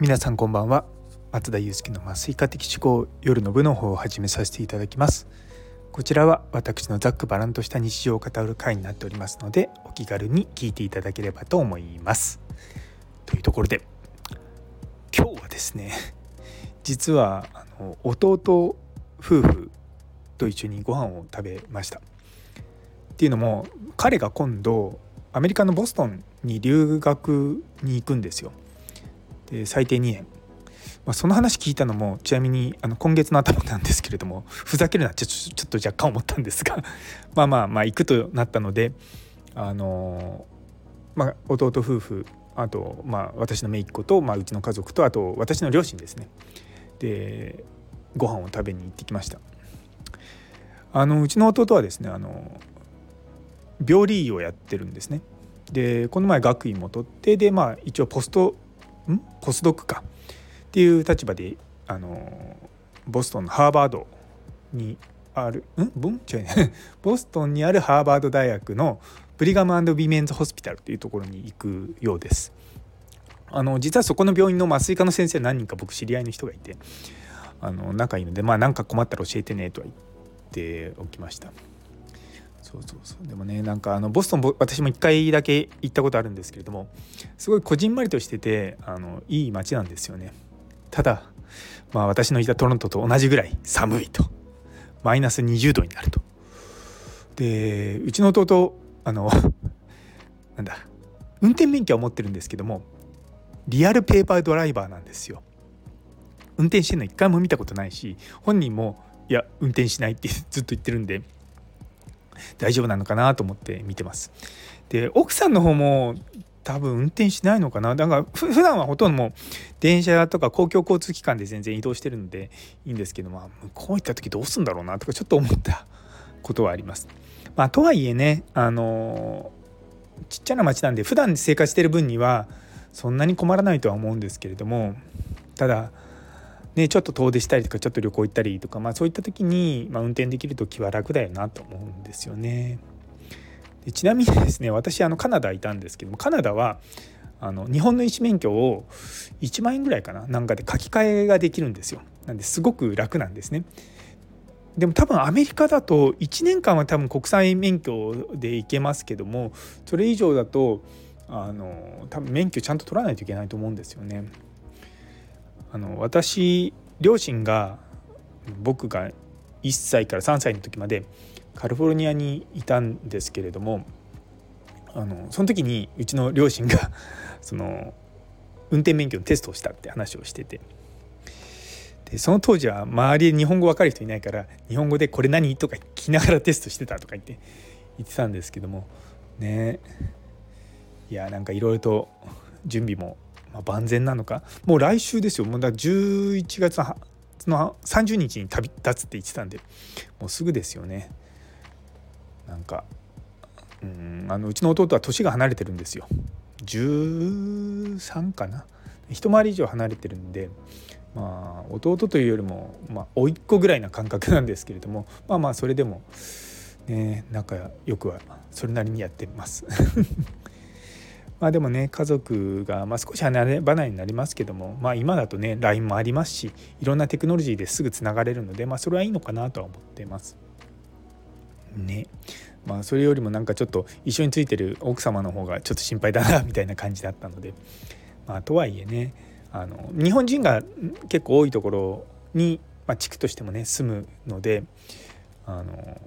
皆さんこんばんは。松田祐介の麻酔科的思考夜の部の方を始めさせていただきます。こちらは私のざっくばらんとした日常を語る回になっておりますのでお気軽に聞いていただければと思います。というところで今日はですね実はあの弟夫婦と一緒にご飯を食べました。っていうのも彼が今度アメリカのボストンに留学に行くんですよ。で最低2年、まあ、その話聞いたのもちなみにあの今月の頭なんですけれどもふざけるなってちょっと若干思ったんですが まあまあまあ行くとなったのであのまあ、弟夫婦あと、まあ、私の姪っ子と、まあ、うちの家族とあと私の両親ですね。でご飯を食べに行ってきました。あのうちの弟はですねあの病理医をやってるんですね。でこの前学位も取ってでまあ一応ポストん？ポスドックか。っていう立場であのボストンのハーバードにあるん？ボン？違うね。ボストンにあるハーバード大学のブリガムビメンズホスピタルっていうところに行くようです。あの実はそこの病院の麻酔科の先生何人か僕知り合いの人がいてあの仲いいのでまあ何か困ったら教えてねとは言っておきました。そうそうそう。でもねなんかあのボストン私も1回だけ行ったことあるんですけれどもすごいこじんまりとしててあのいい街なんですよね。ただまあ私のいたトロントと同じぐらい寒いと。マイナス20度になると。でうちの弟あの なんだ運転免許は持ってるんですけどもリアルペーパードライバーなんですよ。運転してるの一回も見たことないし本人もいや運転しないってずっと言ってるんで大丈夫なのかなと思って見てます。で奥さんの方も多分運転しないのかなだから普段はほとんどもう電車とか公共交通機関で全然移動してるのでいいんですけど、まあ、向こう行った時どうすんだろうなとかちょっと思ったことはあります。まあ、とはいえねあのちっちゃな町なんで普段生活してる分にはそんなに困らないとは思うんですけれどもただね、ちょっと遠出したりとかちょっと旅行行ったりとか、まあ、そういった時に、まあ、運転できると気は楽だよなと思うんですよね。でちなみにですね私あのカナダいたんですけどもカナダはあの日本の医師免許を1万円ぐらいかななんかで書き換えができるんですよ。なんですごく楽なんですね。でも多分アメリカだと1年間は多分国際免許で行けますけどもそれ以上だとあの多分免許ちゃんと取らないといけないと思うんですよね。あの私両親が僕が1歳から3歳の時までカリフォルニアにいたんですけれどもあのその時にうちの両親が その運転免許のテストをしたって話をしててでその当時は周りで日本語分かる人いないから日本語で「これ何?」とか聞きながらテストしてたとか言って言ってたんですけどもねいやなんかいろいろと準備も万全なのか。もう来週ですよ。もうだ11月の30日に旅立つって言ってたんで。もうすぐですよね。なんかうんあのうちの弟は年が離れてるんですよ。13かな。一回り以上離れてるんでまあ弟というよりもまあ甥っ子ぐらいな感覚なんですけれどもまあまあそれでもね仲良くはそれなりにやってます。まあでもね家族が、まあ、少し離れ離れになりますけども、まあ、今だとね LINE もありますしいろんなテクノロジーですぐつながれるので、まあ、それはいいのかなとは思ってます。ね。まあ、それよりもなんかちょっと一緒についてる奥様の方がちょっと心配だなみたいな感じだったので、まあ、とはいえねあの日本人が結構多いところに、まあ、地区としてもね住むのであの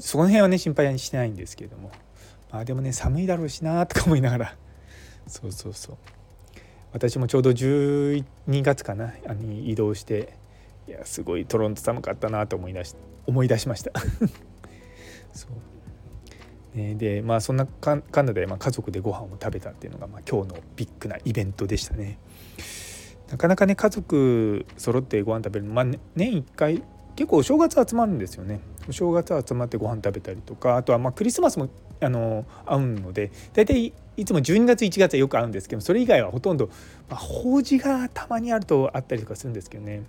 その辺はね心配にしてないんですけれども。まあでもね寒いだろうしなとか思いながら。そうそうそう。私もちょうど12月かなに移動していやすごいトロント寒かったなと思い出し思い出しました。そう。ね、でまあそんなカナダで、まあ、家族でご飯を食べたっていうのが、まあ、今日のビッグなイベントでしたね。なかなかね家族揃ってご飯食べるの、まあ、年1回結構お正月集まるんですよね。お正月集まってご飯食べたりとかあとはまあクリスマスもあの会うので大体いつも12月1月はよく会うんですけどそれ以外はほとんど、まあ、法事がたまにあるとあったりとかするんですけどね。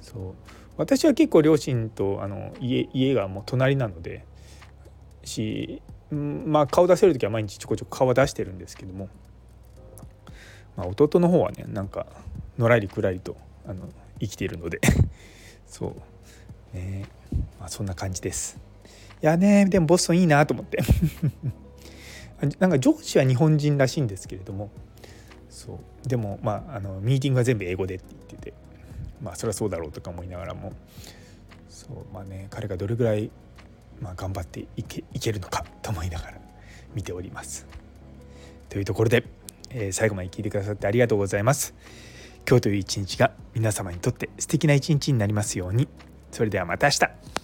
そう。私は結構両親とあの家家がもう隣なのでしまあ顔出せる時は毎日ちょこちょこ顔は出してるんですけどもまあ、弟の方はねなんかのらりくらりとあの生きているので。そう。ね。まあそんな感じです。いやねでもボストンいいなと思って。なんかジョージは日本人らしいんですけれども。そう。でもまああのミーティングは全部英語でって言ってて。まあそりゃそうだろうとか思いながらも。そう。まあね彼がどれぐらい、まあ、頑張っていけいけるのかと思いながら見ております。というところで、えー、最後まで聞いてくださってありがとうございます。今日という一日が皆様にとって素敵な一日になりますように。それではまた明日。